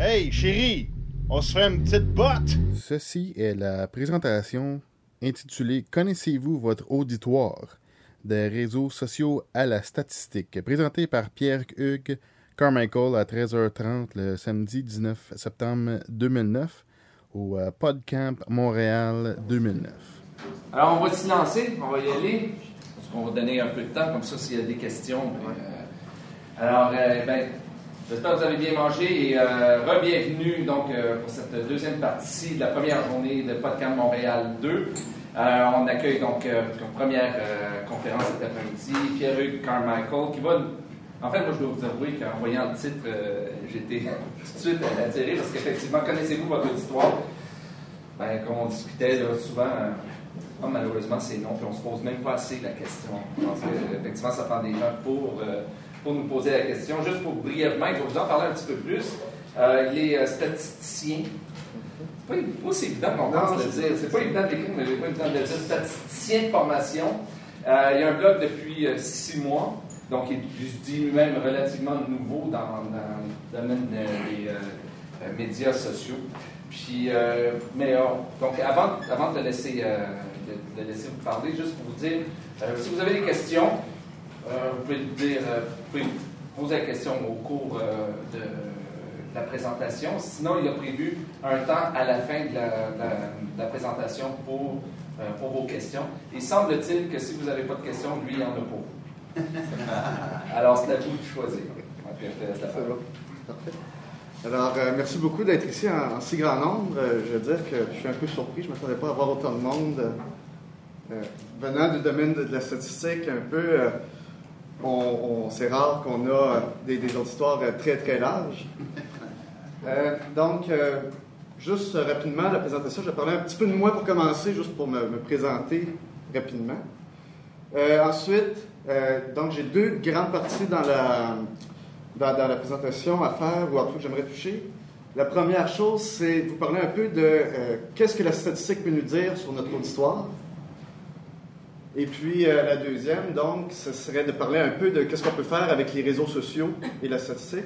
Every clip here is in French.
Hey, chérie, on se fait une petite botte. Ceci est la présentation intitulée Connaissez-vous votre auditoire des réseaux sociaux à la statistique, présentée par Pierre-Hugues Carmichael à 13h30 le samedi 19 septembre 2009 au euh, PodCamp Montréal 2009. Alors, on va s'y lancer, on va y aller. On va donner un peu de temps, comme ça, s'il y a des questions. euh, alors, euh, ben, j'espère que vous avez bien mangé et euh, re-bienvenue donc, euh, pour cette deuxième partie de la première journée de PodCamp Montréal 2. Euh, on accueille donc euh, comme première conférence cet après-midi Pierre-Hugues Carmichael qui va. En fait, moi, je dois vous avouer qu'en voyant le titre, j'étais tout de suite attiré parce qu'effectivement, connaissez-vous votre auditoire? Ben, comme on discutait souvent, ah, malheureusement, c'est non, puis on se pose même pas assez la question. Je pense qu'effectivement, ça prend des gens pour, pour nous poser la question. Juste pour brièvement, je vais vous en parler un petit peu plus. Euh, les euh, statisticiens, c'est pas, évident qu'on pense le dire. C'est pas évident de l'écrire, mais c'est pas évident de le dire. Statisticien de formation. Euh, il a un blog depuis euh, six mois, donc il est, je dis lui-même, relativement nouveau dans, le domaine des euh, médias sociaux. Puis, mais donc, avant, avant de, laisser, de, de laisser vous parler, juste pour vous dire, si vous avez des questions, vous dire, euh, vous pouvez poser la question au cours euh, de, la présentation. Sinon, il a prévu un temps à la fin de la, présentation pour, euh, pour vos questions. Il semble-t-il que si vous n'avez pas de questions, lui, il en a pas. Alors, c'est à vous de choisir. Alors, euh, merci beaucoup d'être ici en, si grand nombre. Euh, je veux dire que je suis un peu surpris. Je ne m'attendais pas à voir autant de monde. Euh, venant du domaine de, la statistique, un peu, euh, on, c'est rare qu'on a des, auditoires très, très larges. Euh, donc, euh, juste rapidement, la présentation, je vais parler un petit peu de moi pour commencer, juste pour me, présenter rapidement. Euh, ensuite, donc j'ai deux grandes parties dans la, dans, la présentation à faire ou en tout que j'aimerais toucher. La première chose, c'est vous parler un peu de qu'est-ce que la statistique peut nous dire sur notre auditoire. Et puis euh, la deuxième, donc, ce serait de parler un peu de qu'est-ce qu'on peut faire avec les réseaux sociaux et la statistique.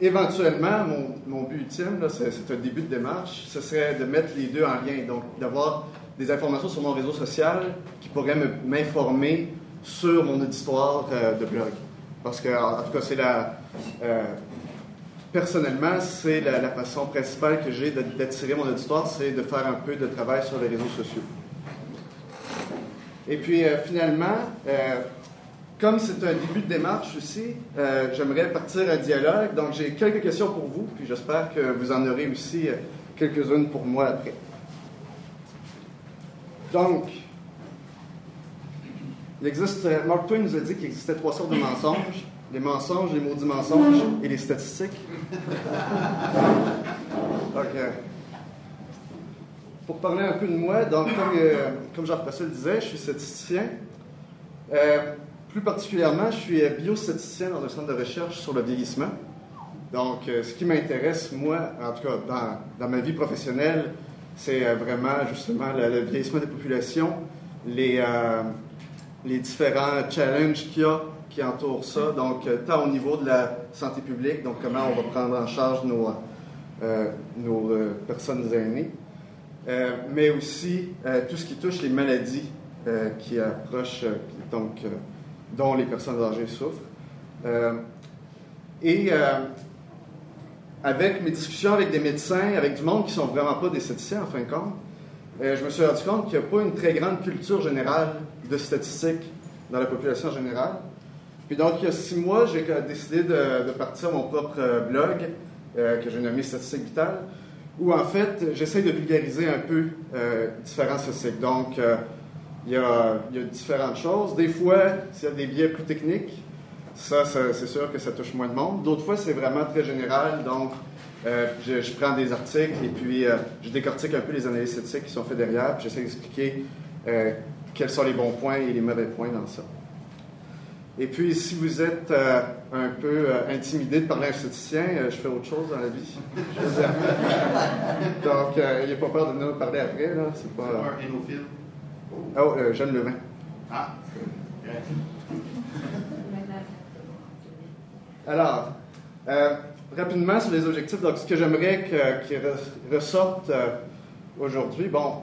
Éventuellement, mon, mon but ultime, c'est, un début de démarche, ce serait de mettre les deux en lien, donc d'avoir des informations sur mon réseau social qui pourraient me- m'informer sur mon auditoire euh, de blog. Parce que, en tout cas, c'est la. euh, personnellement, c'est la, façon principale que j'ai d'attirer mon auditoire, c'est de faire un peu de travail sur les réseaux sociaux. Et puis, euh, finalement, euh, comme c'est un début de démarche aussi, euh, j'aimerais partir un dialogue. Donc, j'ai quelques questions pour vous, puis j'espère que vous en aurez aussi quelques-unes pour moi après. Donc, il existe, Mark Twain nous a dit qu'il existait trois sortes de mensonges les mensonges, les maudits mensonges et les statistiques. Donc, pour parler un peu de moi, donc, comme, euh, comme Jean-François le disait, je suis statisticien. Euh, plus particulièrement, je suis euh, biostatisticien dans un centre de recherche sur le vieillissement. Donc, ce qui m'intéresse, moi, en tout cas dans, dans ma vie professionnelle, c'est vraiment justement le, vieillissement des populations, les, les différents challenges qu'il y a qui entourent ça. Donc, tant au niveau de la santé publique, donc comment on va prendre en charge nos, nos personnes aînées, mais aussi euh, tout ce qui touche les maladies euh, qui approchent, euh, donc, euh, dont les personnes âgées souffrent. Euh, et euh, avec mes discussions avec des médecins, avec du monde qui sont vraiment pas des statisticiens en fin de compte, euh, je me suis rendu compte qu'il n'y a pas une très grande culture générale de statistiques dans la population générale. Puis donc, il y a six mois, j'ai décidé de, de partir mon propre euh, blog euh, que j'ai nommé Statistiques Vitales, où en fait, j'essaie de vulgariser un peu euh, différents statistiques. Donc, euh, il y, a, différentes choses. Des fois, s'il y a des biais plus techniques, ça, c'est sûr que ça touche moins de monde. D'autres fois, c'est vraiment très général. Donc, euh, je, prends des articles et puis euh, je décortique un peu les analyses statistiques qui sont faites derrière. J'essaie d'expliquer quels sont les bons points et les mauvais points dans ça. Et puis, si vous êtes euh, un peu euh, intimidé de parler à un statisticien, euh, je fais autre chose dans la vie. Je veux dire. Donc, euh, il n'y a pas peur de nous parler après. Là. C'est pas. Un hémophile. Oh, euh, Jeanne Levin. Ah, Alors, euh, rapidement sur les objectifs, donc ce que j'aimerais qu'il ressorte euh, aujourd'hui, bon,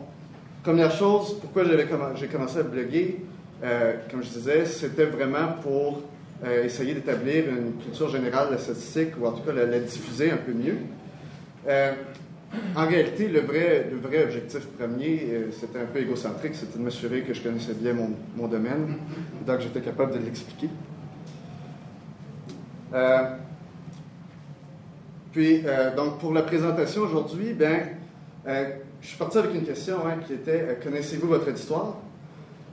première chose, pourquoi j'ai commencé à bloguer, euh, comme je disais, c'était vraiment pour euh, essayer d'établir une culture générale de la statistique, ou en tout cas la, diffuser un peu mieux. en réalité, le vrai, le vrai objectif premier, c'était un peu égocentrique, c'était de m'assurer que je connaissais bien mon, mon domaine, donc j'étais capable de l'expliquer. Puis, euh, donc, pour la présentation aujourd'hui, ben, euh, je suis parti avec une question hein, qui était euh, Connaissez-vous votre histoire?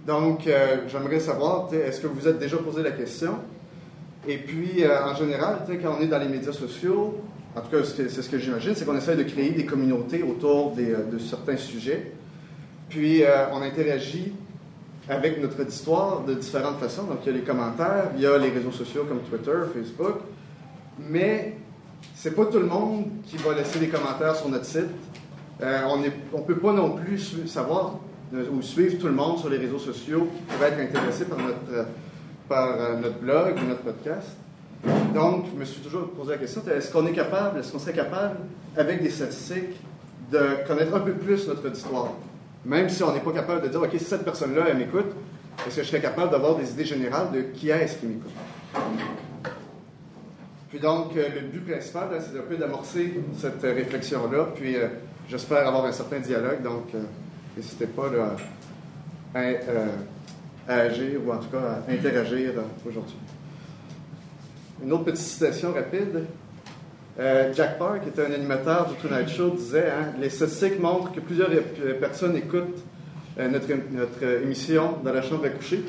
Donc, j'aimerais savoir, est-ce que vous vous êtes déjà posé la question? Et puis, en général, quand on est dans les médias sociaux, en tout cas, c'est ce que j'imagine, c'est qu'on essaie de créer des communautés autour de certains sujets. Puis, on interagit avec notre histoire de différentes façons. Donc, il y a les commentaires, il y a les réseaux sociaux comme Twitter, Facebook. Mais c'est pas tout le monde qui va laisser des commentaires sur notre site. Euh, on ne peut pas non plus savoir euh, ou suivre tout le monde sur les réseaux sociaux qui pourrait être intéressé par notre, euh, par notre blog ou notre podcast. Donc, je me suis toujours posé la question est-ce qu'on est capable, est-ce qu'on serait capable, avec des statistiques, de connaître un peu plus notre histoire Même si on n'est pas capable de dire OK, cette personne-là, elle m'écoute, est-ce que je serais capable d'avoir des idées générales de qui est-ce qui m'écoute? Puis donc, euh, le but principal, c'est un peu d'amorcer cette réflexion-là. Puis euh, j'espère avoir un certain dialogue. Donc, euh, n'hésitez pas à, agir ou en tout cas à interagir aujourd'hui. Une autre petite citation rapide. Jack Park, qui était un animateur du Tonight Show, disait hein, Les statistiques montrent que plusieurs personnes écoutent notre, émission dans la chambre à coucher.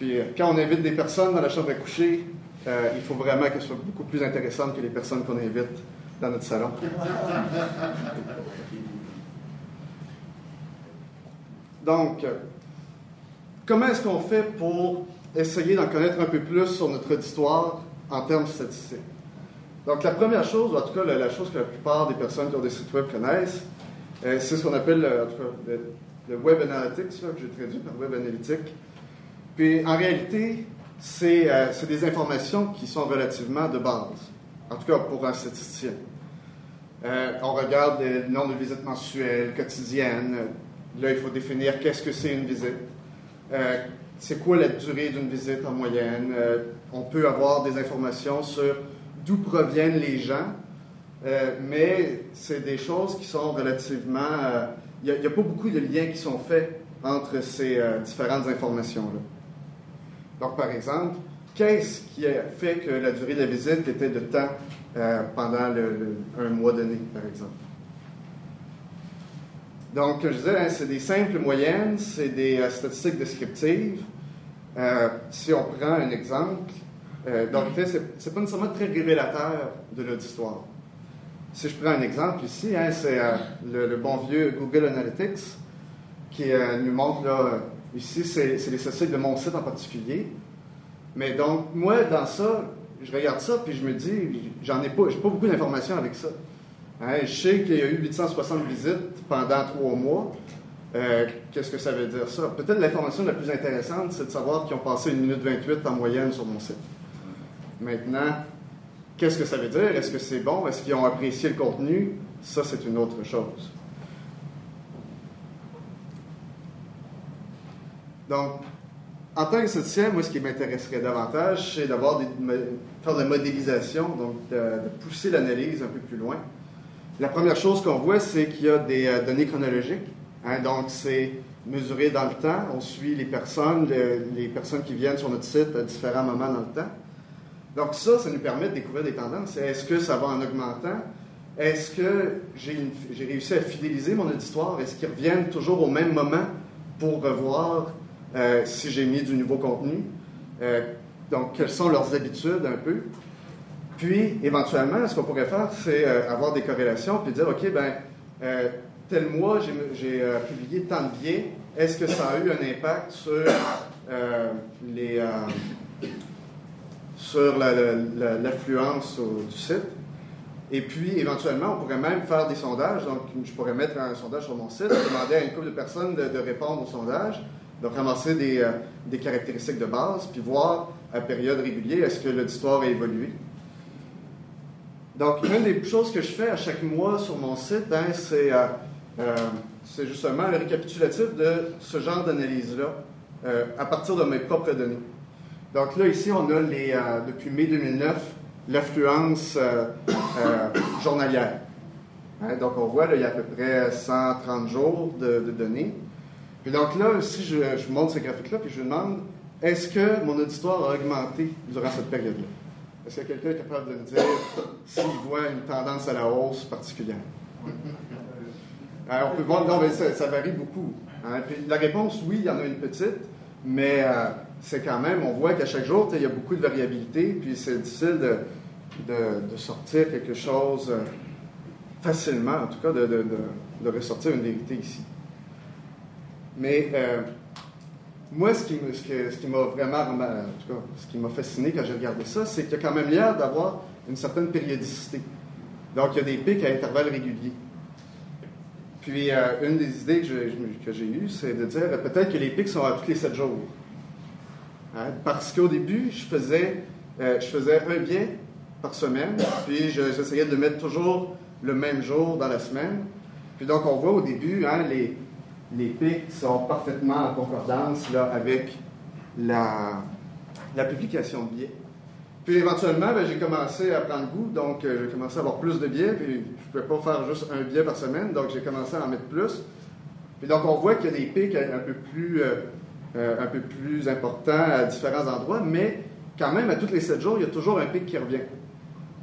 Puis quand on invite des personnes dans la chambre à coucher, euh, il faut vraiment qu'elle soit beaucoup plus intéressante que les personnes qu'on invite dans notre salon. Donc, comment est-ce qu'on fait pour essayer d'en connaître un peu plus sur notre histoire en termes statistiques? Donc, la première chose, ou en tout cas la, chose que la plupart des personnes qui ont des sites web connaissent, euh, c'est ce qu'on appelle cas, le, Web Analytics, que j'ai traduit par Web Analytique. Puis, en réalité, euh, c'est des informations qui sont relativement de base, en tout cas pour un statisticien. Euh, on regarde le nombre de visites mensuelles, quotidiennes. Là, il faut définir qu'est-ce que c'est une visite. Euh, c'est quoi la durée d'une visite en moyenne? on peut avoir des informations sur d'où proviennent les gens, mais c'est des choses qui sont relativement... Il n'y a, pas beaucoup de liens qui sont faits entre ces différentes informations-là. Donc, par exemple, qu'est-ce qui a fait que la durée de la visite était de temps euh, pendant un mois donné, par exemple? Donc, je disais, hein, c'est des simples moyennes, c'est des euh, statistiques descriptives. Euh, si on prend un exemple, donc, c'est pas nécessairement très révélateur de histoire. Si je prends un exemple ici, hein, c'est le, bon vieux Google Analytics qui nous montre là, Ici, c'est les statistiques de mon site en particulier. Mais donc, moi, dans ça, je regarde ça, puis je me dis, j'en ai pas, j'ai pas beaucoup d'informations avec ça. Je sais qu'il y a eu 860 visites pendant trois mois. Euh, qu'est-ce que ça veut dire ça? Peut-être l'information la plus intéressante, c'est de savoir qu'ils ont passé une minute 28 en moyenne sur mon site. Maintenant, qu'est-ce que ça veut dire? Est-ce que c'est bon? Est-ce qu'ils ont apprécié le contenu? Ça, c'est une autre chose. Donc, en tant que statisticien, moi, ce qui m'intéresserait davantage, c'est d'avoir des, faire de la modélisation, donc de, pousser l'analyse un peu plus loin. La première chose qu'on voit, c'est qu'il y a des euh, données chronologiques. Hein, donc, c'est mesuré dans le temps. On suit les personnes, les personnes qui viennent sur notre site à différents moments dans le temps. Donc, ça, ça nous permet de découvrir des tendances. Est-ce que ça va en augmentant? Est-ce que j'ai réussi à fidéliser mon auditoire? Est-ce qu'ils reviennent toujours au même moment pour revoir euh, si j'ai mis du nouveau contenu? Euh, donc, quelles sont leurs habitudes un peu? Puis, éventuellement, ce qu'on pourrait faire, c'est euh, avoir des corrélations, puis dire, OK, ben, tel mois, j'ai publié tant de biais. Est-ce que ça a eu un impact sur les sur l'affluence du site? Et puis, éventuellement, on pourrait même faire des sondages. Donc, je pourrais mettre un sondage sur mon site, demander à une couple de personnes de, répondre au sondage. Donc, ramasser des, euh, des, caractéristiques de base, puis voir à période régulière est-ce que l'auditoire a évolué? Donc, une des choses que je fais à chaque mois sur mon site, hein, c'est euh, euh, c'est justement le récapitulatif de ce genre d'analyse-là euh, à partir de mes propres données. Donc là, ici, on a les, depuis mai 2009 l'affluence journalière. Hein, donc, on voit, là, il y a à peu près 130 jours de, données. Puis donc là, si je, je montre ce graphique-là, puis je demande, est-ce que mon auditoire a augmenté durant cette période-là? Est-ce que quelqu'un est capable de me dire s'il voit une tendance à la hausse particulière? Alors, on peut voir, non, mais ça, varie beaucoup. Hein. la réponse, oui, il y en a une petite, mais euh, c'est quand même, on voit qu'à chaque jour, il y a beaucoup de variabilité, puis c'est difficile de, sortir quelque chose euh, facilement, en tout cas, de, de, ressortir une vérité ici. Mais euh, moi, ce qui, m'a vraiment, en tout cas, ce qui m'a fasciné quand j'ai regardé ça, c'est qu'il y a quand même l'air d'avoir une certaine périodicité. Donc, il y a des pics à intervalles réguliers. Puis, euh, une des idées que j'ai eues, c'est de dire euh, peut-être que les pics sont à tous les sept jours. Hein? Parce qu'au début, je faisais, euh, je faisais un bien par semaine, puis j'essayais de mettre toujours le même jour dans la semaine. Puis donc, on voit au début, hein, les, les pics sont parfaitement en concordance là, avec la, publication de biais. Puis éventuellement, ben, j'ai commencé à prendre goût, donc euh, j'ai commencé à avoir plus de biais, puis je ne pouvais pas faire juste un biais par semaine, donc j'ai commencé à en mettre plus. Puis donc on voit qu'il y a des pics un peu plus, euh, euh, un peu plus importants à différents endroits, mais quand même, à tous les sept jours, il y a toujours un pic qui revient.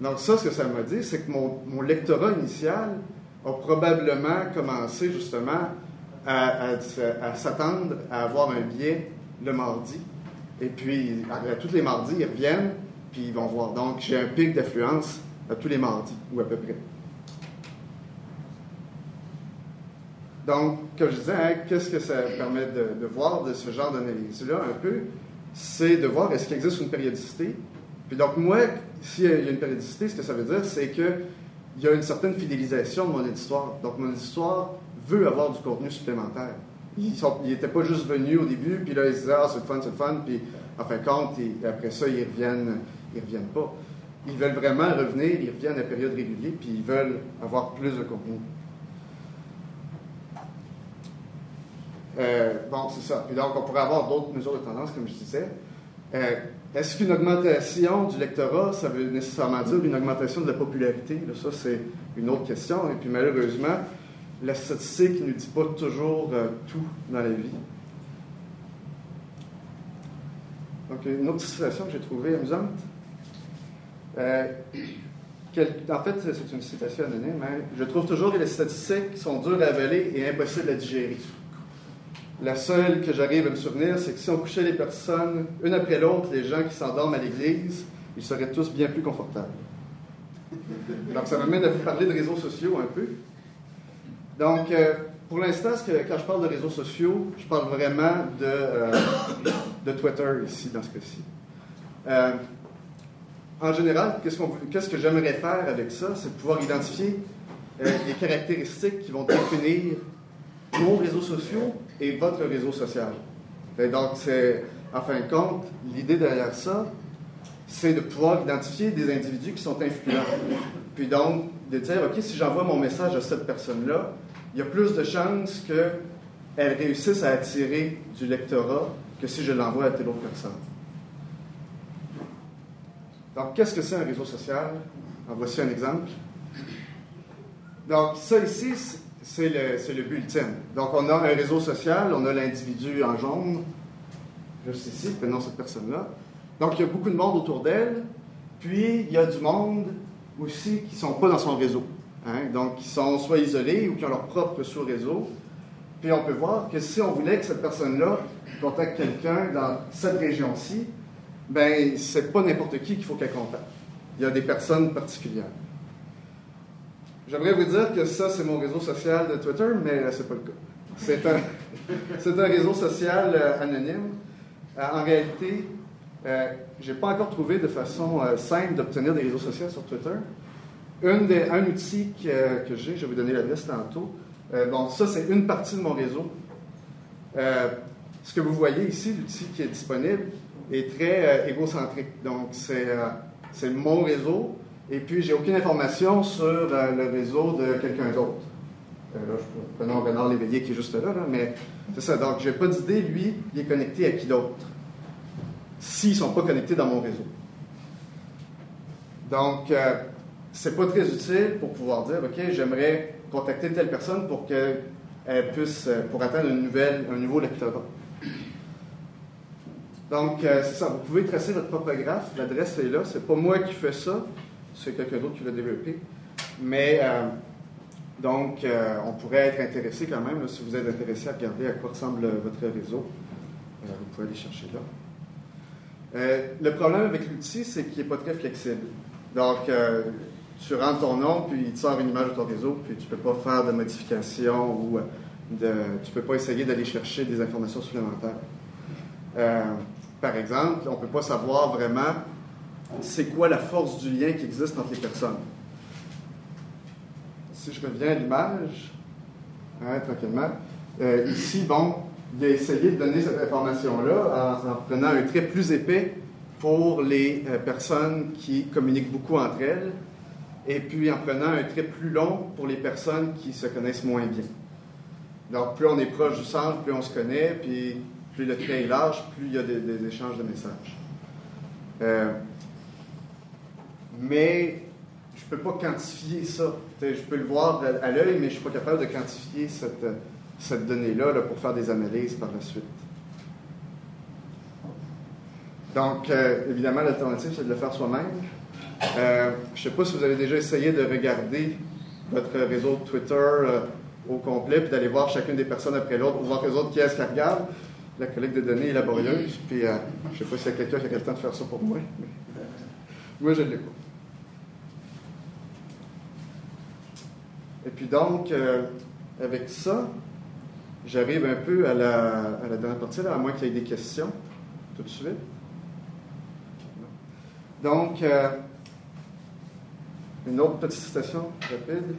Donc ça, ce que ça m'a dit, c'est que mon lectorat initial a probablement commencé justement à, s'attendre à avoir un biais le mardi. Et puis, à, tous les mardis, ils reviennent, puis ils vont voir. Donc, j'ai un pic d'affluence à tous les mardis, ou à peu près. Donc, comme je disais, hein, qu'est-ce que ça permet de, voir de ce genre d'analyse-là, un peu? C'est de voir est-ce qu'il existe une périodicité. Puis donc, moi, s'il y a une périodicité, ce que ça veut dire, c'est qu'il y a une certaine fidélisation de mon histoire. Donc, mon histoire veut avoir du contenu supplémentaire. Ils n'étaient pas juste venus au début, puis là, ils disaient, ah, c'est le fun, c'est le fun, puis en fin de compte, et après ça, ils reviennent, ils reviennent pas. Ils veulent vraiment revenir, ils reviennent à période régulière, puis ils veulent avoir plus de contenu. Euh, bon, c'est ça. Puis donc, on pourrait avoir d'autres mesures de tendance, comme je disais. Euh, est-ce qu'une augmentation du lectorat, ça veut nécessairement dire une augmentation de la popularité? ça, c'est une autre question. Et puis, malheureusement, la statistique ne dit pas toujours euh, tout dans la vie. Donc, une autre citation que j'ai trouvée amusante. Euh, en fait, c'est une citation anonyme. Hein. Je trouve toujours que les statistiques sont dures à avaler et impossibles à digérer. La seule que j'arrive à me souvenir, c'est que si on couchait les personnes une après l'autre, les gens qui s'endorment à l'église, ils seraient tous bien plus confortables. Donc, ça m'amène à vous parler de réseaux sociaux un peu. Donc, euh, pour l'instant, quand je parle de réseaux sociaux, je parle vraiment de, euh, de Twitter ici, dans ce cas-ci. Euh, en général, qu'est-ce, que j'aimerais faire avec ça? C'est pouvoir identifier les caractéristiques qui vont définir nos réseaux sociaux et votre réseau social. Donc, c'est, en fin de compte, l'idée derrière ça, c'est de pouvoir identifier des individus qui sont influents. Puis donc, de dire, OK, si j'envoie mon message à cette personne-là, il y a plus de chances qu'elle réussisse à attirer du lectorat que si je l'envoie à telle autre personne. Donc, qu'est-ce que c'est un réseau social? En voici un exemple. Donc, ça ici, c'est le, le, bulletin. Donc, on a un réseau social, on a l'individu en jaune, juste ici, non cette personne-là. Donc, il y a beaucoup de monde autour d'elle, puis il y a du monde aussi qui ne sont pas dans son réseau. Hein, donc, qui sont soit isolés ou qui ont leur propre sous-réseau. Puis on peut voir que si on voulait que cette personne-là contacte quelqu'un dans cette région-ci, ben c'est pas n'importe qui qu'il faut qu'elle contacte. Il y a des personnes particulières. J'aimerais vous dire que ça, c'est mon réseau social de Twitter, mais c'est pas le cas. C'est un, un réseau social euh, anonyme. Euh, en réalité, euh, je n'ai pas encore trouvé de façon simple d'obtenir des réseaux sociaux sur Twitter un outil que, j'ai, je vais vous donner l'adresse tantôt. Euh, bon, ça, c'est une partie de mon réseau. Euh, ce que vous voyez ici, l'outil qui est disponible, est très euh, égocentrique. Donc, c'est mon réseau, Et puis, j'ai aucune information sur euh, le réseau de quelqu'un d'autre. Euh, là, je prenons Bernard Léveillé qui est juste là, là mais c'est ça. Donc, j'ai pas d'idée, lui, il est connecté à qui d'autre? S'ils ne sont pas connectés dans mon réseau. Donc, euh, c'est pas très utile pour pouvoir dire, OK, j'aimerais contacter telle personne pour qu'elle puisse, euh, pour atteindre nouvelle, un nouveau lectorat. Donc, euh, c'est ça, vous pouvez tracer votre propre graphe, l'adresse est là, c'est pas moi qui fais ça, c'est quelqu'un d'autre qui l'a développé. Mais, euh, donc, euh, on pourrait être intéressé quand même, si vous êtes intéressé à regarder à quoi ressemble votre réseau. Euh, vous pouvez aller chercher là. Euh, le problème avec l'outil, c'est qu'il n'est pas très flexible. Donc, euh, tu rentres ton nom, puis il te sort une image de ton réseau, puis tu ne peux pas faire de modifications ou euh, tu ne peux pas essayer d'aller chercher des informations supplémentaires. Par exemple, on ne peut pas savoir vraiment c'est quoi la force du lien qui existe entre les personnes. Si je reviens à l'image, hein, tranquillement, ici, bon, il a essayé de donner cette information-là en, en prenant un trait plus épais pour les euh, personnes qui communiquent beaucoup entre elles, et puis en prenant un trait plus long pour les personnes qui se connaissent moins bien. Donc, plus on est proche du centre, plus on se connaît, puis plus le trait est large, plus il y a des, échanges de messages. Euh, mais je ne peux pas quantifier ça. Je peux le voir à l'œil, mais je ne suis pas capable de quantifier cette, cette donnée-là là, pour faire des analyses par la suite. Donc, euh, évidemment, l'alternative, c'est de le faire soi-même. Euh, je ne sais pas si vous avez déjà essayé de regarder votre réseau Twitter euh, au complet, puis d'aller voir chacune des personnes après l'autre, pour voir les autres qui est-ce qu'elles regardent. La collecte de données est laborieuse, puis je ne sais pas s'il y a quelqu'un qui a le temps de faire ça pour moi. mais moi, je ne l'ai pas. Et puis donc, avec ça, j'arrive un peu à la, dernière partie, là, à moins qu'il y ait des questions tout de suite. Donc, euh, une autre petite citation rapide.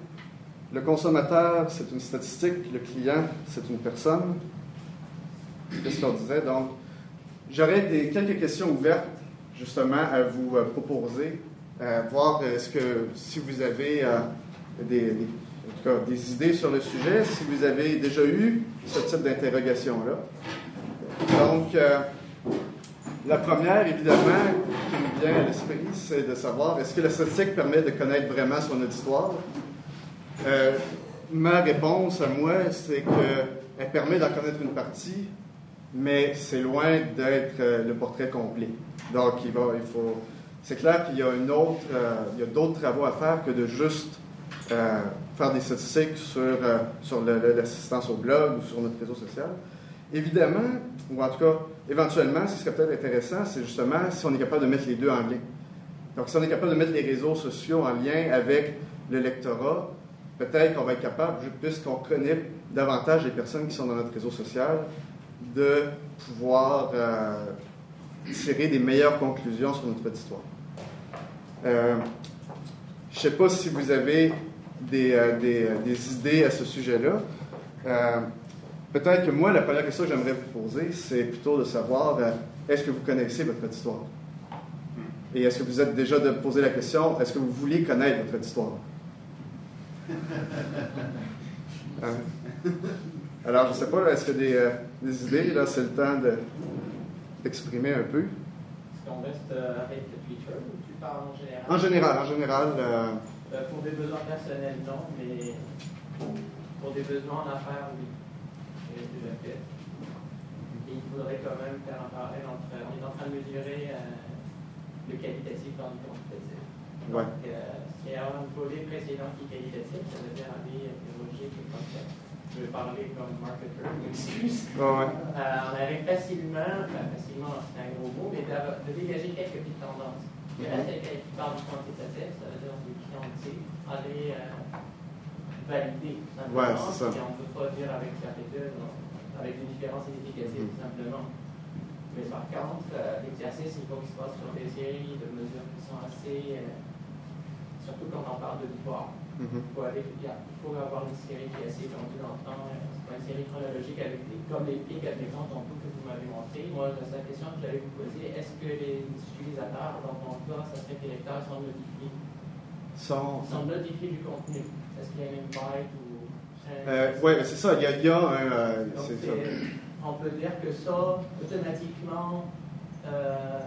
Le consommateur, c'est une statistique, le client, c'est une personne. Qu'est-ce qu'on disait? Donc, j'aurais quelques questions ouvertes, justement, à vous euh, proposer, à voir est-ce que si vous avez euh, des, des- en tout cas, des idées sur le sujet, si vous avez déjà eu ce type d'interrogation-là. Donc, euh, la première, évidemment, qui me vient à l'esprit, c'est de savoir est-ce que la statistique permet de connaître vraiment son auditoire? Euh, ma réponse à moi, c'est qu'elle permet d'en connaître une partie, mais c'est loin d'être euh, le portrait complet. Donc, il, faut. C'est clair qu'il y a d'autres travaux à faire que de juste faire des statistiques sur, euh, sur l'assistance au blog ou sur notre réseau social. Évidemment, ou en tout cas, éventuellement, ce qui serait peut-être intéressant, c'est justement si on est capable de mettre les deux en lien. Donc, si on est capable de mettre les réseaux sociaux en lien avec le lectorat, peut-être qu'on va être capable, puisqu'on connaît davantage les personnes qui sont dans notre réseau social, de pouvoir euh, tirer des meilleures conclusions sur notre auditoire. Euh, je ne sais pas si vous avez des, euh, des, euh, des idées à ce sujet-là. Euh, Peut-être que moi, la première question que j'aimerais vous poser, c'est plutôt de savoir est-ce que vous connaissez votre auditoire Et est-ce que vous êtes déjà de poser la question est-ce que vous vouliez connaître votre Hein? Alors, je ne sais pas, est-ce a des, euh, des idées Là, c'est le temps de- d'exprimer un peu? Est-ce qu'on reste avec le Twitter ou tu parles en général? En général, en général, euh, Euh, pour des besoins personnels, non, mais pour des besoins en affaires, oui. J'ai déjà fait. Et il faudrait quand même faire un parallèle entre. On est en train de mesurer euh, le qualitatif dans le quantitatif. Ouais. Donc, euh, y a un volet précédent qui est qualitatif, ça veut dire aller interroger les concepts. Je vais parler comme marketer, m'excuse. ouais. Euh, on arrive facilement, enfin, facilement c'est un gros mot, mais de dégager quelques petites tendances. Il y a quelqu'un qui parle du quantitatif, ça veut dire du clientèle, aller euh, valider tout simplement. Ouais, c'est ça. Et on ne peut pas dire avec certitude, non, avec une différence significative tout simplement. Mais par contre, euh, l'exercice, il faut qu'il se passe sur des séries de mesures qui sont assez. euh, surtout quand on parle d'auditoire. Mhm. Il faut, aller, il faut avoir une série qui est assez étendue dans le temps. C'est une série chronologique avec des, comme les pics, admettons, tantôt que vous m'avez montré. Moi, la seule question que j'allais vous poser, est-ce que les utilisateurs, dans ton cas, ça serait que les lecteurs sont notifiés? Sont. sont notifiés du contenu. Est-ce qu'il y a une invite ou. Euh, oui, c'est ça. Il y a, il y a un. euh, Donc, c'est ça. c'est- on peut dire que ça, automatiquement, euh,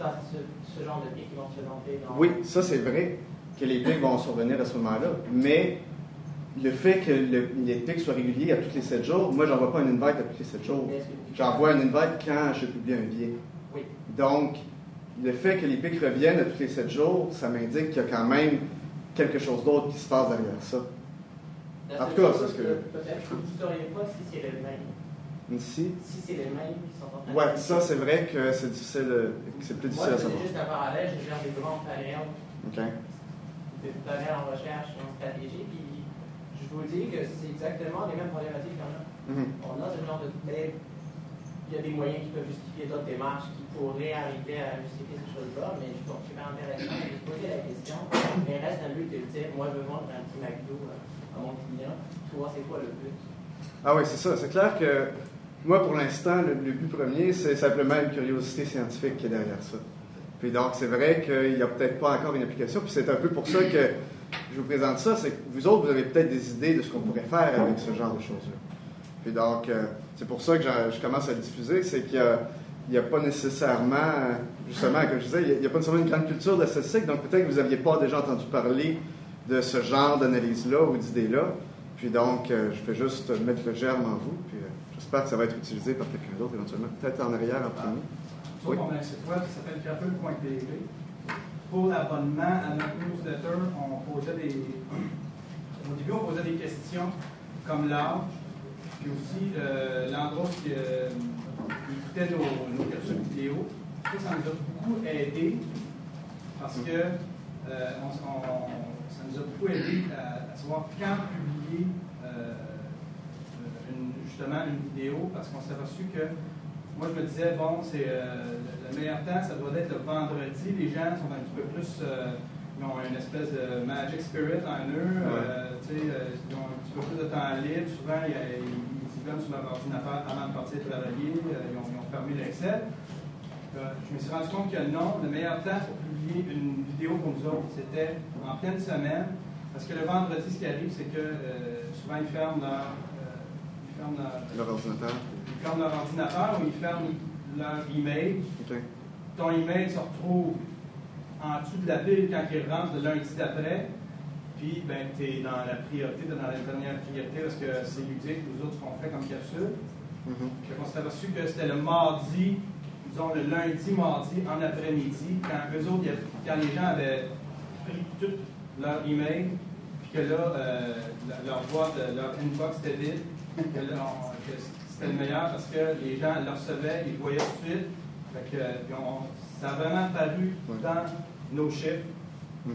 as ce, ce genre de pics qui vont se présenter dans. Oui, ça c'est vrai que les pics vont survenir à ce moment-là. Mais le fait que le- les pics soient réguliers à tous les 7 jours, moi j'envoie pas un invite à tous les 7 jours. J'envoie un invite quand je publie un billet. Oui. Donc, le fait que les pics reviennent à tous les 7 jours, ça m'indique qu'il y a quand même quelque chose d'autre qui se passe derrière ça. En tout cas, c'est ce que- Peut-être que vous ne sauriez pas si c'est les mêmes. Ici, Si c'est les mêmes qui sont en train de- ouais, ça c'est vrai que c'est difficile, que c'est plus Moi, difficile à c'est savoir. juste un parallèle. Je gère des grands panels, OK. des en recherche en stratégie. Puis je vous dis que c'est exactement les mêmes problématiques qu'on a. Mhm. On a ce genre de. mais il y a des moyens qui peuvent justifier d'autres démarches qui pourraient arriver à justifier ces choses-là, mais je trouve super intéressant de se poser la question. Mais reste un but ultime. Moi, je veux vendre un petit McDo euh, à mon client. Toi, c'est quoi le but? Ah oui, c'est ça. C'est clair que moi, pour l'instant, le, le but premier, c'est simplement une curiosité scientifique qui est derrière ça. Puis donc, c'est vrai qu'il n'y a peut-être pas encore une application. Puis c'est un peu pour ça que je vous présente ça. C'est que vous autres, vous avez peut-être des idées de ce qu'on pourrait faire avec ce genre de choses-là. Puis donc, euh, c'est pour ça que je commence à le diffuser. C'est qu'il n'y a, pas nécessairement, justement, comme je disais, il n'y a, pas nécessairement une grande culture de la statistique. Donc peut-être que vous n'aviez pas déjà entendu parler de ce genre d'analyse-là ou d'idées-là. Puis donc, euh, je fais juste mettre le germe en vous. Puis euh, j'espère que ça va être utilisé par quelqu'un d'autre éventuellement. Peut-être en arrière, en premier. Nous autres, on a un site web qui s'appelle. Pour l'abonnement à notre newsletter, on posait des. Au début, on posait des questions comme l'âge, puis aussi euh, l'endroit où euh, ils écoutaient nos, nos capsules vidéo. Ça, nous a beaucoup aidé parce que euh, on- ça nous a beaucoup aidé à, à savoir quand publier euh, une- justement une vidéo parce qu'on s'est aperçu que moi, je me disais, bon, c'est euh, le- le meilleur temps, ça doit être le vendredi. Les gens sont un petit peu plus. euh, ils ont une espèce de magic spirit en eux. euh, tu sais, euh, ils ont un petit peu plus de temps libre. Souvent, ils ils viennent sur leur ordinateur avant de partir travailler. ils, ont, ils ont fermé l'Excel. Euh, je me suis rendu compte que non, le meilleur temps pour publier une vidéo pour nous autres, c'était en pleine semaine. Parce que le vendredi, ce qui arrive, c'est que souvent, ils ferment leur. ils ferment leur Leur ordinateur. Ils ferment leur ordinateur ou ils ferment leur email. OK. Ton email se retrouve en dessous de la pile quand il rentre le lundi d'après. Puis, ben, tu es dans la priorité, dans la dernière priorité parce que c'est ludique, nous autres, ce qu'on fait comme capsule. Mhm. Fait qu'on s'est aperçu que c'était le mardi, disons le lundi, mardi, en après-midi, quand eux autres, quand les gens avaient pris tout leur email, puis que là, euh, leur boîte, leur inbox était vide, que là, on- que c'était le meilleur parce que les gens le recevaient, ils le voyaient tout de suite. Fait que, on- ça a vraiment paru Ouais. dans nos chiffres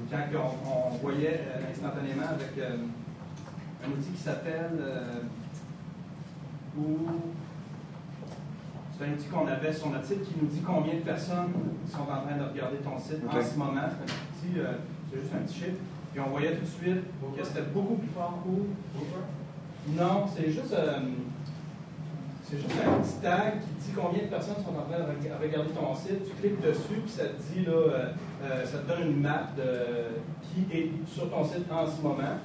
quand on, on voyait euh, instantanément avec euh, un outil qui s'appelle euh, ou c'est un outil qu'on avait sur notre site qui nous dit combien de personnes sont en train de regarder ton site en ce moment. C'est euh, juste un petit chiffre. Puis on voyait tout de suite que c'était beaucoup plus fort ou non, c'est juste euh, c'est juste un petit tag qui dit combien de personnes sont en train de reg- regarder ton site. Tu cliques dessus, puis ça te dit, là, euh, euh, ça te donne une map de qui est sur ton site en ce moment.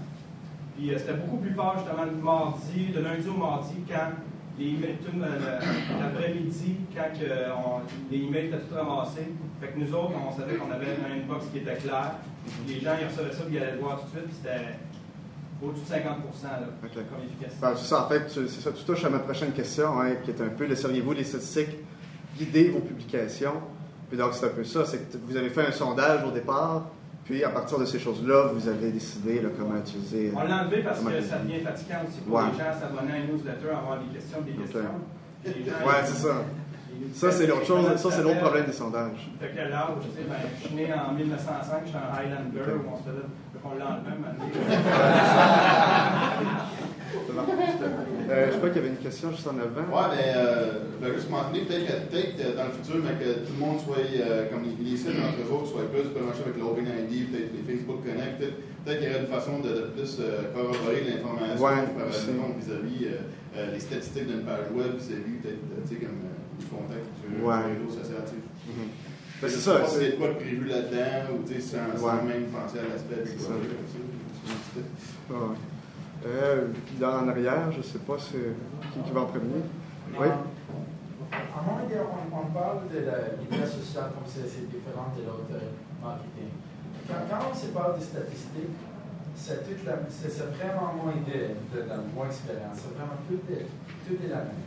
Puis euh, c'était beaucoup plus fort justement le mardi, de lundi au mardi, quand les l'après-midi, quand les emails étaient tout ramassés. Fait que nous autres, on savait qu'on avait un inbox qui était clair. Les gens, ils recevaient ça, puis ils allaient le voir tout de suite, puis c'était au-dessus de 50 là, comme efficacité. Ben, c'est ça, en fait, c'est ça, tu touches à ma prochaine question, hein, qui est un peu, laisseriez-vous les statistiques guider vos publications? Puis donc, c'est un peu ça, c'est que vous avez fait un sondage au départ, puis à partir de ces choses-là, vous avez décidé là, comment utiliser. On l'a enlevé parce que utiliser. ça devient fatigant aussi pour Ouais. les gens s'abonner à une newsletter, avoir des questions, des Ok. questions. Ils- c'est ça. Ça, c'est l'autre chose, ça, c'est l'autre problème des sondages. Fait que là, je sais, ben, je suis né en 1905, j'étais un Highlander, Ok. où on se faisait, fait qu'on l'a. Euh, je crois qu'il y avait une question juste en avant. Ouais, mais euh, je vais juste mentionner peut-être que peut-être que dans le futur, mais que tout le monde soit, euh, comme les, les sites entre eux autres, soient plus branchés avec l'OpenID, peut-être les Facebook Connect, peut-être qu'il y aurait une façon de, de plus euh, corroborer l'information Ouais, exemple, vis-à-vis euh, euh, les statistiques d'une page web, vis-à-vis peut-être, euh, tu sais, comme les contacts sur Ouais. sociaux. tu sais. Mhm. Ben, c'est Je ça, sais pas c'est- quoi de prévu là-dedans, ou tu sais, sans, sans Ouais. même penser à l'aspect C'est des ça. comme ça. Ouais, ouais. Euh, dans, en arrière, je sais pas c'est qui, qui va en premier? Oui. À mon idée, on, on parle de la- l'idée sociale comme c'est c'est différent de l'autre euh, marketing. Quand, quand on se parle des statistiques, c'est toute la- c'est c'est vraiment mon idée de, de mon expérience. C'est vraiment tout est, tout est la même.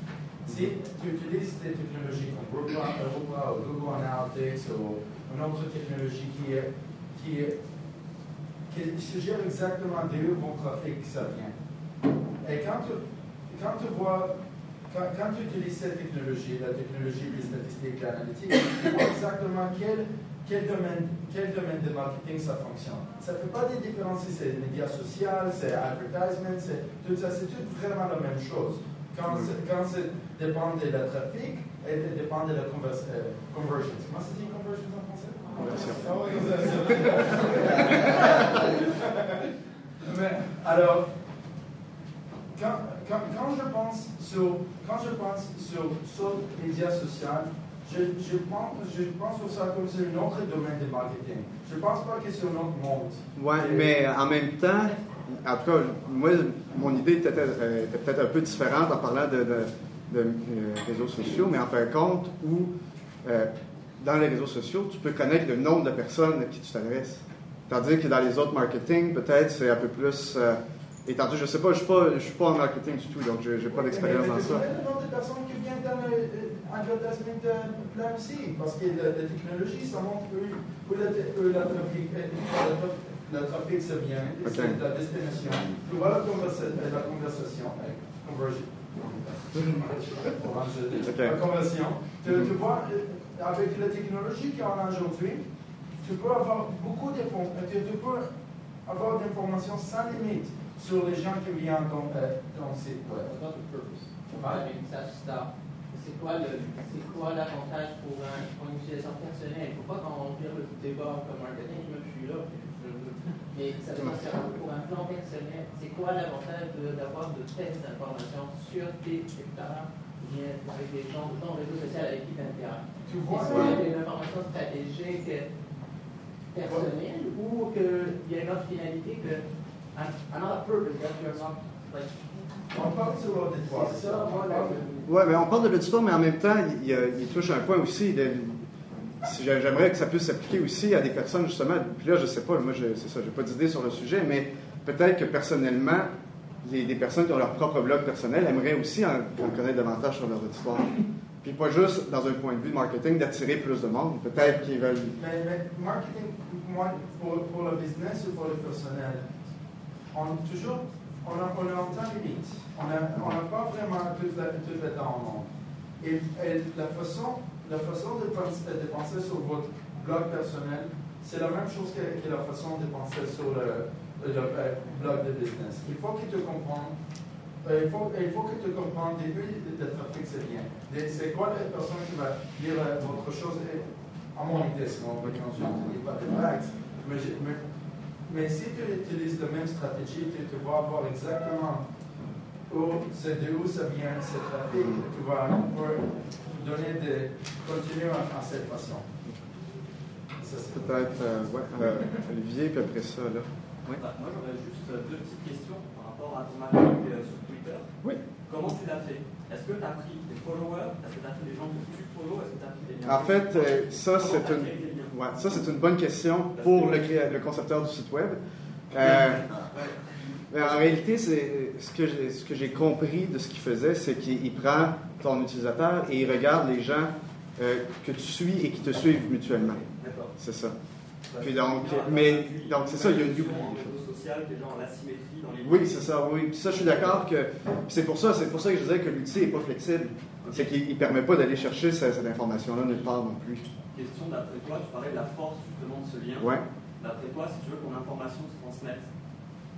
Si tu utilises des technologies comme Google, Google, ou Google Analytics ou une autre technologie qui, est, qui, est, qui suggère exactement d'où mon trafic ça vient. Et quand tu, quand tu vois quand, quand tu utilises cette technologie, la technologie des statistiques analytiques, tu vois exactement quel, quel, domaine, quel domaine de marketing ça fonctionne. Ça ne fait pas de différence si c'est les médias sociaux, c'est advertisement, c'est tout ça, c'est tout vraiment la même chose. Quand, quand dépend de la trafic et dépend de la euh, conversion. Comment ça dit conversion en français? Conversion. Ah Mais, alors, quand, quand, quand je pense sur, quand je pense sur, sur les médias sociaux, je, je, pense, je pense sur ça comme c'est un autre domaine de marketing. Je ne pense pas que c'est un autre monde. Ouais, Et- mais en même temps, en tout cas, moi, mon idée était, était peut-être un peu différente en parlant de, de- de, euh, réseaux sociaux, mais en fin de compte, où euh, dans les réseaux sociaux, tu peux connaître le nombre de personnes à qui tu t'adresses. Tandis que dans les autres marketing, peut-être c'est un peu plus euh, étendu. Je sais pas, je suis pas, je suis pas en marketing du tout, donc je n'ai pas d'expérience Mais- dans mais ça. Connais le nombre de personnes qui viennent dans l'advertisement plein aussi, parce que la, la technologie, ça montre où, où, la, où la trafic, euh, la vient, et Ok. c'est la destination. Vois la, conversa- euh, la conversation, euh, conversion. Ok. La conversion. Tu, tu vois, euh, avec la technologie qu'on a aujourd'hui, tu peux avoir beaucoup d'informations, tu, tu peux avoir d'informations sans limite sur les gens qui viennent dans euh, ton site web. Not the purpose. Avec ça start. C'est quoi le, c'est quoi l'avantage pour un, pour une utilisation personnelle? Il ne faut pas qu'on vire le débat comme marketing, je suis là. Mais ça se passe pour un plan personnel. C'est quoi l'avantage de- d'avoir de telles informations sur tes secteurs, bien avec des gens, ton réseau social avec qui tu interagis? Tu vois, Est-ce qu'il y a des informations stratégiques personnelles ou qu'il y a une autre finalité que another purpose that you're not like on parle sur l'auditoire. c'est Oui, mais on parle de l'auditoire, mais en même temps, il, il- il touche un point aussi. de- J'aimerais que ça puisse s'appliquer aussi à des personnes, justement. Puis là, je sais pas, moi, je- c'est ça, j'ai pas d'idée sur le sujet, mais peut-être que personnellement, les, des personnes qui ont leur propre blog personnel aimeraient aussi en, en connaître davantage sur leur auditoire. Puis pas juste dans un point de vue de marketing d'attirer plus de monde. Peut-être qu'ils veulent. Mais, mais marketing, pour, pour le business ou pour le personnel, on toujours, on a, on a un temps limite. On n'a pas vraiment tout le, tout le temps au monde. Et la, façon, la façon de penser, sur votre blog personnel, c'est la même chose que, la façon de penser sur le, euh, blog de business. Il faut que tu comprennes euh, il, faut, il faut que tu comprennes début de, trafic, c'est bien. C'est quoi la personne qui va lire euh, votre chose À mon idée, sinon, quand je ne dis pas de facts. Mais, si tu utilises la même stratégie, tu, tu vas voir exactement où, de où ça vient, ce trafic. Tu vas donner des. continuer à, à cette façon. Ça, c'est- Peut-être. euh, ouais, euh, Olivier, puis après ça, là. Oui. Bah, moi, j'aurais juste euh, deux petites questions par rapport à ton marketing euh, sur Twitter. Oui. Comment tu l'as fait? Est-ce que tu as pris des followers? Est-ce que tu as pris des gens que tu follow Est-ce que tu as pris des liens? En fait, euh, ça, c'est une. Ouais, ça, c'est une bonne question pour le, le concepteur du site web. Euh, mais en réalité, c'est ce que j'ai compris de ce qu'il faisait, c'est qu'il il prend ton utilisateur et il regarde les gens euh, que tu suis et qui te suivent mutuellement. D'accord. C'est ça. Puis donc, mais- donc, c'est ça, il y a une- social, des gens en asymétrie dans les Oui, c'est ça, oui. Puis ça, je suis d'accord que. puis c'est pour ça, c'est pour ça que je disais que l'outil n'est pas flexible. C'est qu'il ne permet pas d'aller chercher cette, cette information-là nulle part non plus. Question d'après toi, tu parlais de la force justement de ce lien. Ouais. D'après toi, si tu veux que ton information se transmette,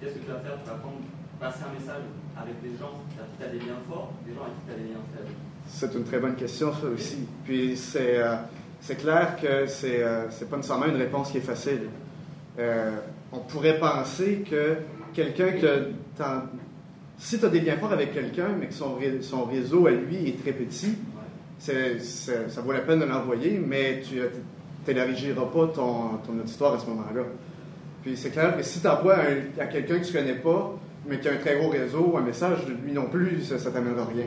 qu'est-ce que tu vas faire Tu vas prendre, passer un message avec des gens à qui tu as des liens forts, des gens avec qui tu as des liens faibles? C'est une très bonne question, ça aussi. Puis c'est euh, c'est clair que c'est euh, c'est pas nécessairement une réponse qui est facile. Euh, on pourrait penser que quelqu'un que t'en- si tu as des liens forts avec quelqu'un, mais que son, ré- son réseau à lui est très petit, c'est- c'est- ça vaut la peine de l'envoyer, mais tu n'élargiras pas ton, ton auditoire à ce moment-là. Puis c'est clair que si tu envoies à quelqu'un que tu connais pas, mais qui a un très gros réseau, un message, lui non plus, ça, ça t'amènera rien.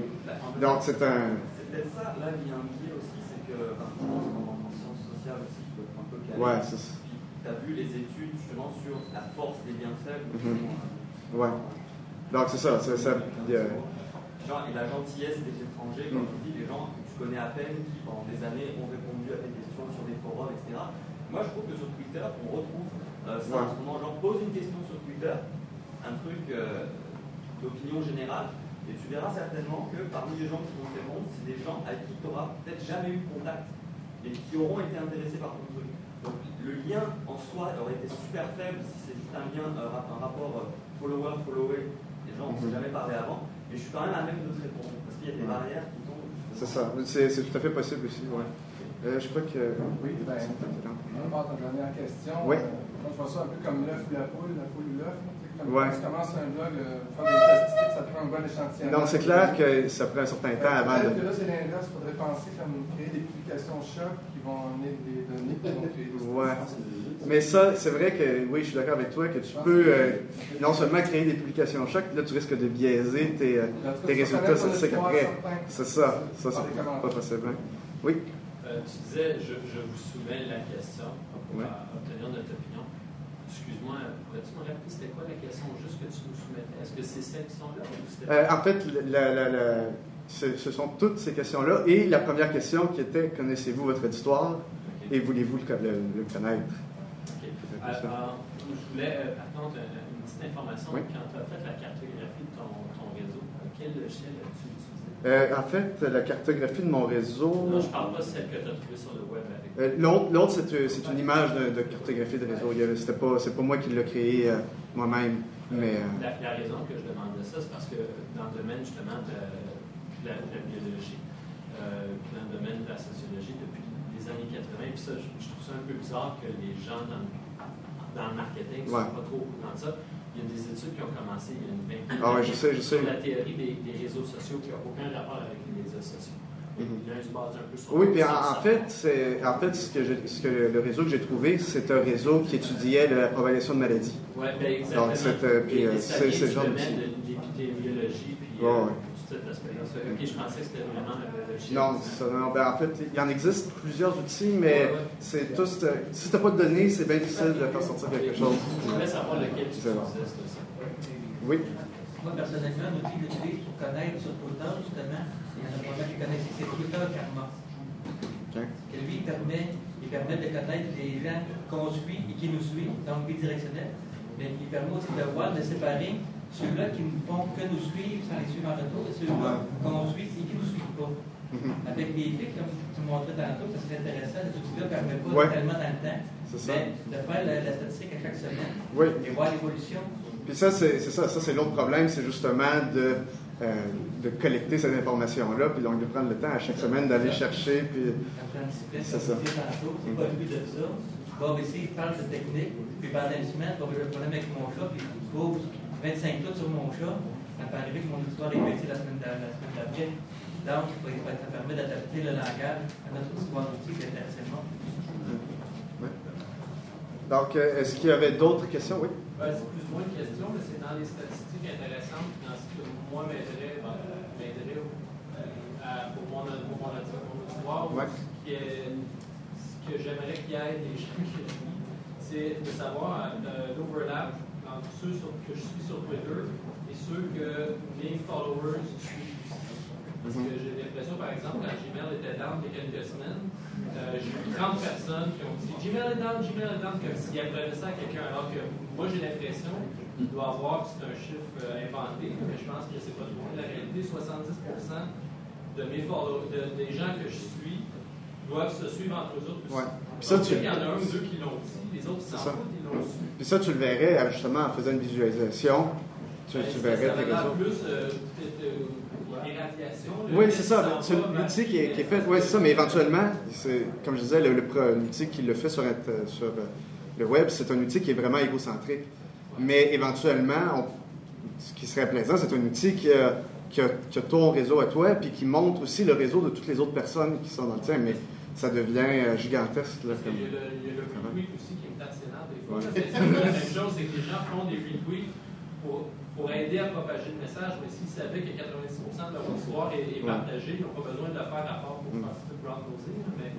Donc c'est un. C'est peut-être ça, là, il y a un biais aussi, c'est que, pense qu'en en sciences sociales aussi, je peux être un peu calé. Ouais, c'est ça. Tu as vu les études justement sur la force des liens faibles. Mhm. justement, Ouais. Donc c'est ça. c'est ça. Il y a- Genre, et la gentillesse des étrangers, comme tu dis, les gens que tu connais à peine, qui pendant des années ont répondu à tes questions sur des forums, etc. Moi, je trouve que sur Twitter, on retrouve euh, ça en ce moment. Genre, pose une question sur Twitter, un truc euh, d'opinion générale, et tu verras certainement que parmi les gens qui vont te répondre, c'est des gens à qui tu n'auras peut-être jamais eu contact, et qui auront été intéressés par ton truc. Donc, le lien en soi aurait été super faible si c'est juste un lien, euh, un rapport euh, follower-follower. Les gens ne s'est Mhm. jamais parlé avant. Mais je suis quand même à même de te répondre. Parce qu'il y a des Ouais. barrières qui tombent. C'est ça. C'est tout à fait possible aussi. Ouais. Euh, je crois que. Oui, ben. On part ta dernière question. Oui. Euh, moi, je vois ça un peu comme l'œuf ou la poule, la poule ou l'œuf. Comme Ouais. quand tu commences un blog, euh, faire des statistiques, ça prend un bon échantillon. Non, c'est clair que ça prend un certain temps avant Peut-être de. que là, c'est l'inverse. Il faudrait penser comme créer des publications choc qui vont amener des données qui vont créer des Ouais. statistiques. Mais ça, c'est vrai que, oui, je suis d'accord avec toi, que tu peux euh, non seulement créer des publications choc, là, tu risques de biaiser tes, euh, tes résultats, qu'après. certain. C'est ça. Ça, c'est pas possible. Oui. Euh, tu disais, je, je vous soumets la question pour Ouais. obtenir notre opinion. Excuse-moi, pourrais-tu me rappeler c'était quoi la question juste que tu nous soumettais? Est-ce que c'est celles qui sont là ou Euh, en fait, la- la- la- ce, ce sont toutes ces questions-là. Et la première question qui était Connaissez-vous votre auditoire Ok. et voulez-vous le, co- le- le connaître? C'était Euh, je voulais, euh, par contre, une petite information. Oui. Quand tu as fait la cartographie de ton, ton réseau, euh, quel logiciel as-tu? Euh, en fait, la cartographie de mon réseau. Non, je parle pas de celle que tu as trouvée sur le web avec. Euh, L'autre, l'autre, c'est, euh, c'est une image de, de cartographie de réseau. Il C'était pas, c'est pas moi qui l'ai créé euh, moi-même, mais La, la raison que je demandais ça, c'est parce que dans le domaine justement de, la, de la biologie, dans le domaine de la sociologie, depuis les années 80, puis ça, je, je trouve ça un peu bizarre que les gens dans, dans le marketing ne Ouais. soient pas trop au courant de ça. Il y a des études qui ont commencé il y a une vingtaine Ah ouais, je sais, je sais. sur la théorie des, des réseaux sociaux qui n'a aucun rapport avec les réseaux sociaux. Se base un peu sur Oui, puis en, fait, c'est, en fait ce, que ce le, le réseau que j'ai trouvé, c'est un réseau qui étudiait la propagation de maladies. Oui, ben exactement. Donc, c'est, euh, puis, euh, c'est- du genre de l'épidémiologie, puis euh, ouais. Cet aspect-là. Ok, je pensais que c'était vraiment le. Non, ça, non, ben, en fait, il y en existe plusieurs outils, mais Ouais, ouais. c'est tous. euh, si tu n'as pas de données, c'est bien difficile de faire sortir quelque chose. Je voulais savoir lequel tu ça. Oui. Moi, personnellement, l'outil que j'utilise pour connaître sur Twitter, justement, il y en a pas mal qui connaissent, c'est Twitter Karma. Ok. Que lui, il permet, il permet de connaître les gens qu'on suit et qui nous suivent, donc bidirectionnel. Mais il permet aussi de voir, de séparer ceux-là qui ne font que nous suivre sans les suivre en retour et ceux-là qu'on suit et qui ne nous suivent pas. Mhm. Avec les clics, comme tu montrais tantôt, ça serait intéressant. Cet outil-là ne permet pas Ouais. tellement dans le temps, mais de faire la, la statistique à chaque semaine Oui. et voir l'évolution. Puis ça, c'est ça, ça c'est l'autre problème, c'est justement de, euh, de collecter cette information-là, puis donc de prendre le temps à chaque semaine d'aller chercher, puis C'est ça. c'est pas le but de ça. Bob ici, il parle de technique, puis pendant une semaine, a eu un problème avec mon chat, puis il pose 25 toutes sur mon chat. Ça peut arriver que mon histoire est vexée la semaine d'a- la semaine d'après. Donc, ça permet d'adapter le langage à notre histoire aussi, qui est assez bon. Donc, euh, est-ce qu'il y avait d'autres questions? Oui. Ben, c'est plus ou moins une question, mais c'est dans les statistiques intéressantes, dans ce que moi m'aiderait, ben, m'aiderait euh, à- pour mon, pour mon, auditoire, Ouais. ce, qui est- ce que j'aimerais qu'il y ait des gens qui c'est de savoir euh, l'overlap entre ceux sur- que je suis sur Twitter et ceux que mes followers suivent. Parce que j'ai l'impression, par exemple, quand Gmail était down il y a quelques semaines, euh, j'ai eu 30 personnes qui ont dit Gmail est down, Gmail est down, comme s'ils apprenaient ça à quelqu'un. Alors que moi, j'ai l'impression qu'il doit avoir, c'est un chiffre euh, inventé, mais je pense que c'est pas de la réalité. 70% de mes followers, de- des gens que je suis, doivent se suivre entre eux autres aussi. Ouais. Puis ça, Donc, tu- Il y en a un ou deux qui l'ont dit, les autres, s'en foutent. Puis ça, tu le verrais euh, justement en faisant une visualisation. Tu, Ben, tu verrais tes réseaux. plus euh, euh, Oui, c'est ça. C'est l'outil qui est, qui est ben, fait. Oui, c'est ça. Mais éventuellement, comme je disais, l'outil qui le fait sur, euh, le web, c'est un outil qui est vraiment égocentrique. Mais éventuellement, on- ce qui serait plaisant, c'est un outil qui a, qui, a, qui a ton réseau à toi, puis qui montre aussi le réseau de toutes les autres personnes qui sont dans le tien. Mais ça devient euh, gigantesque. Là, comme... y a le, il y a le retweet aussi qui ses nerfs des fois. Ouais. C'est la même chose, c'est que les gens font des retweets pour, pour aider à propager le message, mais s'ils savaient que 90% de leur histoire est, est partagée, ils n'ont pas besoin de le faire à part pour Mm. faire ce là, Mais,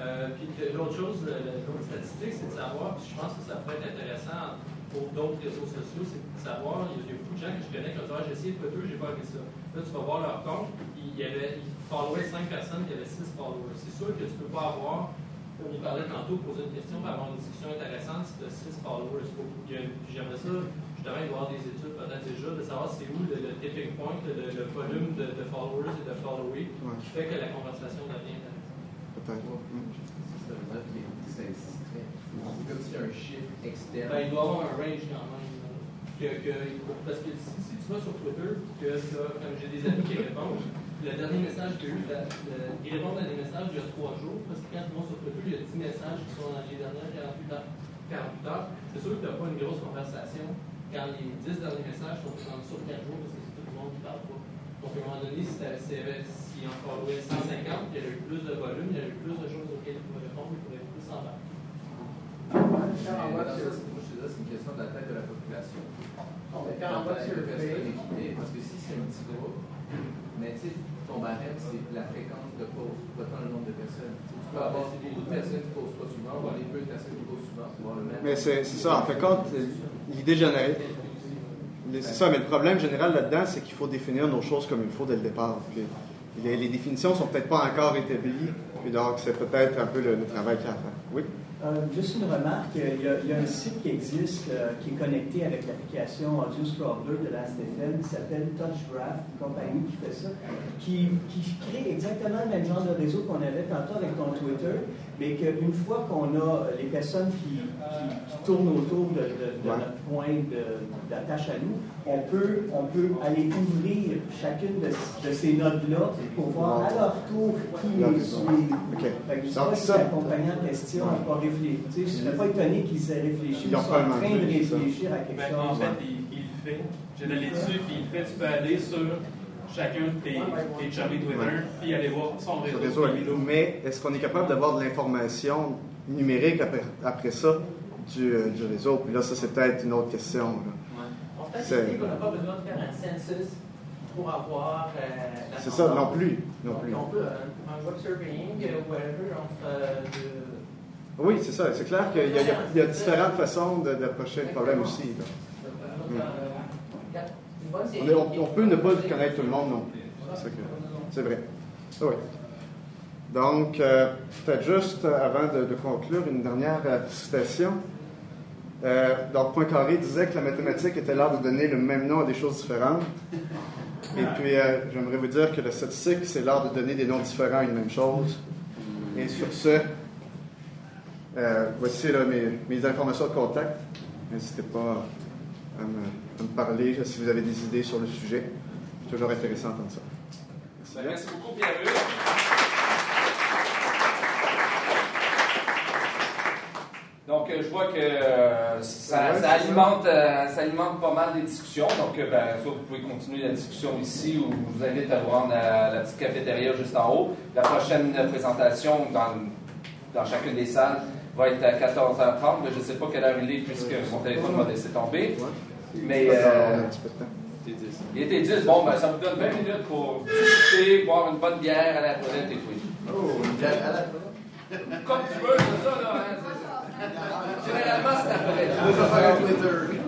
euh, puis l'autre chose, l'autre statistique, c'est de savoir, puis je pense que ça pourrait être intéressant pour d'autres réseaux sociaux, c'est de savoir, il y a- il beaucoup de gens que je connais qui ont dit Ah, j'ai essayé Twitter, j'ai pas aimé ça. Là, tu vas voir leur compte, il avait, ils followaient 5 personnes qui avaient 6 followers. C'est sûr que tu peux pas avoir, on y parlait tantôt, poser une question, pour avoir une discussion intéressante si tu as 6 followers. J'aimerais ça, justement, il doit y avoir des études peut-être déjà, de savoir c'est où le, le tipping point, le, le volume de, de followers et de following Ouais. qui fait que la conversation devient intéressante. Peut-être. C'est comme si un chiffre externe. Ben, il doit y avoir un range quand même. Que, que- parce que si, si tu vas sur Twitter, que comme j'ai des amis qui répondent, le dernier message que j'ai eu, la- le- ils répondent à des messages il y a trois jours, parce que quand tu vas sur Twitter, il y a 10 messages qui sont dans les dernières 48 heures. 48 heures. C'est sûr que tu n'as pas une grosse conversation quand les 10 derniers messages sont rendus sur 4 jours, parce que c'est tout le monde qui parle pas. Donc, à un moment donné, si, y si on followait 150, il y aurait eu plus de volume, il y aurait eu plus de choses auxquelles il pourrait répondre, il pourrait plus. Mais dans ça, c'est- moi, je te dis, c'est une question de la tête de la population. On le Parce fait. que parce que si c'est un petit groupe, mais tu sais, ton barème, c'est la fréquence de pause, pas tant le nombre de personnes. Tu sais, tu peux avoir beaucoup de personnes qui posent pas souvent, ou aller peu de personnes qui posent souvent, tu vas le même. Mais c'est c'est ça, en fait, compte, l'idée générale. C'est ça, mais le problème général là-dedans, c'est qu'il faut définir nos choses comme il faut dès le départ. Puis les, les définitions sont peut-être pas encore établies, puis donc c'est peut-être un peu le, le travail qu'il y a à faire. Oui? Euh, juste une remarque, il y, a, il y a un site qui existe euh, qui est connecté avec l'application Audio Scrobbler de l'ASTFM qui s'appelle TouchGraph, une compagnie qui fait ça, qui, qui crée exactement le même genre de réseau qu'on avait tantôt avec ton Twitter, mais qu'une fois qu'on a les personnes qui, qui, qui tournent autour de, de- de Ouais. notre point de- d'attache à nous, on peut, on peut aller ouvrir chacune de, de ces nodes-là pour voir à leur tour qui les réseau. suit. OK. Fait que je sais Donc pas en question n'a pas réfléchi. Tu sais, je ne serais pas étonné qu'ils aient réfléchi. Ils ont Ils sont en train de réfléchir à quelque Ben, chose. en fait, il, il le fait. J'ai allé dessus, puis il le fait. Tu peux aller sur chacun de tes, tes chummies Twitter, Ouais. puis aller voir son réseau. Mais est-ce qu'on est capable d'avoir de l'information numérique après, après ça du, euh, du réseau? Puis là, ça, c'est peut-être une autre question. là. En fait, C'est- l'idée qu'on n'a pas besoin de faire un census pour avoir euh, la C'est ça, non plus. Non Donc, plus. on peut, un, un web surveying, euh, whatever, on fait de... Oui, c'est ça. C'est clair qu'il y, y a- il y a différentes façons de- d'approcher le problème aussi. là. euh, On, série. est- on- on peut ne pas connaître tout le monde non plus. C'est vrai. Ah oui. Donc, euh, peut-être juste avant de, de conclure, une dernière euh, citation. Euh, donc, Poincaré disait que la mathématique était l'art de donner le même nom à des choses différentes. Et puis, euh, j'aimerais vous dire que la statistique, c'est l'art de donner des noms différents à une même chose. Et sur ce, voici là, mes, mes informations de contact. N'hésitez pas à me, me parler si vous avez des idées sur le sujet. C'est toujours intéressant d'entendre ça. Merci beaucoup, Pierre-Hugues. Donc, euh, je vois que euh, ça, alimente, euh, ça alimente pas mal les discussions. Donc, euh, ben, vous pouvez continuer la discussion ici ou je vous invite à vous rendre à la petite cafétéria juste en haut. La prochaine présentation dans, dans chacune des salles va être à 14h30. Je ne sais pas quelle heure il est puisque mon téléphone va laisser tomber. Mais euh, il était 10. Bon, ben, ça vous donne 20 minutes pour discuter, boire une bonne bière à la toilette et tout. Oh, une bière à la toilette. Comme tu veux, c'est ça, là. Hein, Généralement, c'est après.